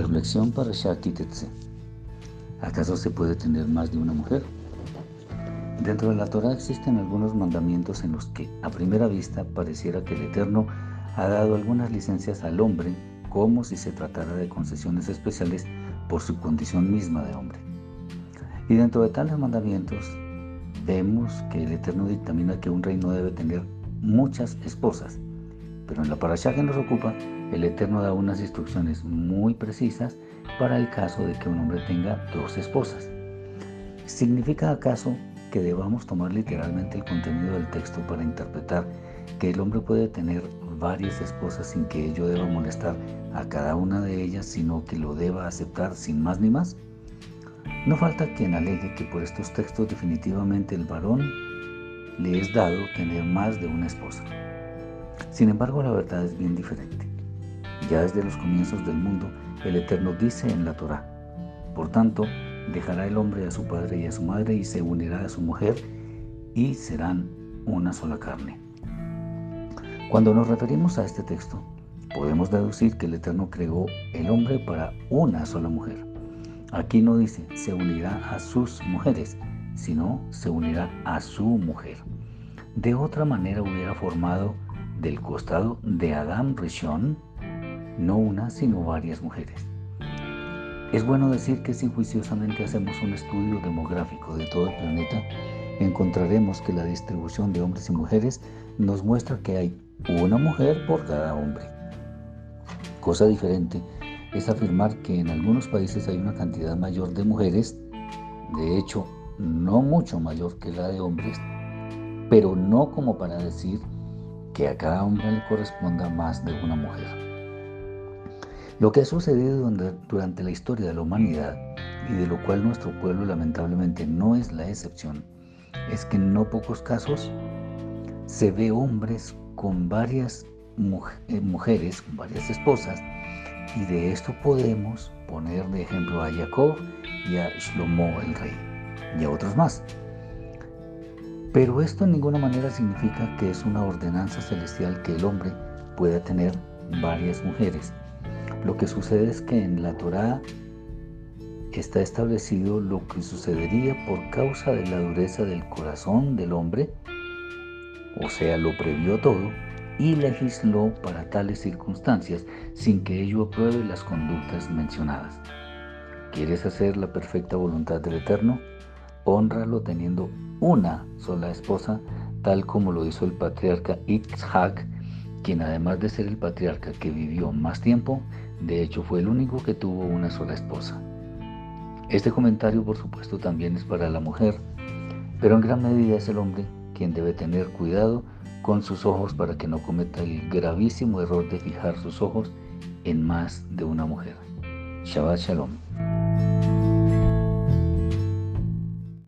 Reflexión para Shakitetse. ¿Acaso se puede tener más de una mujer? Dentro de la Torah existen algunos mandamientos en los que a primera vista pareciera que el Eterno ha dado algunas licencias al hombre como si se tratara de concesiones especiales por su condición misma de hombre. Y dentro de tales mandamientos vemos que el Eterno dictamina que un reino debe tener muchas esposas, pero en la parasha que nos ocupa el Eterno da unas instrucciones muy precisas para el caso de que un hombre tenga dos esposas. ¿Significa acaso que debamos tomar literalmente el contenido del texto para interpretar que el hombre puede tener varias esposas sin que ello deba molestar a cada una de ellas, sino que lo deba aceptar sin más ni más? No falta quien alegue que por estos textos definitivamente el varón le es dado tener más de una esposa. Sin embargo, la verdad es bien diferente. Ya desde los comienzos del mundo, el Eterno dice en la Torá, por tanto, dejará el hombre a su padre y a su madre y se unirá a su mujer y serán una sola carne. Cuando nos referimos a este texto, podemos deducir que el Eterno creó el hombre para una sola mujer. Aquí no dice se unirá a sus mujeres, sino se unirá a su mujer. De otra manera hubiera formado del costado de Adán Rishon no una, sino varias mujeres. Es bueno decir que si juiciosamente hacemos un estudio demográfico de todo el planeta, encontraremos que la distribución de hombres y mujeres nos muestra que hay una mujer por cada hombre. Cosa diferente es afirmar que en algunos países hay una cantidad mayor de mujeres, de hecho no mucho mayor que la de hombres, pero no como para decir que a cada hombre le corresponda más de una mujer. Lo que ha sucedido durante la historia de la humanidad y de lo cual nuestro pueblo lamentablemente no es la excepción, es que en no pocos casos se ve hombres con varias eh, mujeres, con varias esposas, y de esto podemos poner de ejemplo a Jacob y a Shlomo el rey, y a otros más. Pero esto en ninguna manera significa que es una ordenanza celestial que el hombre pueda tener varias mujeres. Lo que sucede es que en la Torá está establecido lo que sucedería por causa de la dureza del corazón del hombre, o sea, lo previó todo y legisló para tales circunstancias sin que ello apruebe las conductas mencionadas. ¿Quieres hacer la perfecta voluntad del Eterno? Honralo teniendo una sola esposa, tal como lo hizo el patriarca Itzhak, quien además de ser el patriarca que vivió más tiempo, de hecho, fue el único que tuvo una sola esposa. Este comentario, por supuesto, también es para la mujer, pero en gran medida es el hombre quien debe tener cuidado con sus ojos para que no cometa el gravísimo error de fijar sus ojos en más de una mujer. Shabbat Shalom.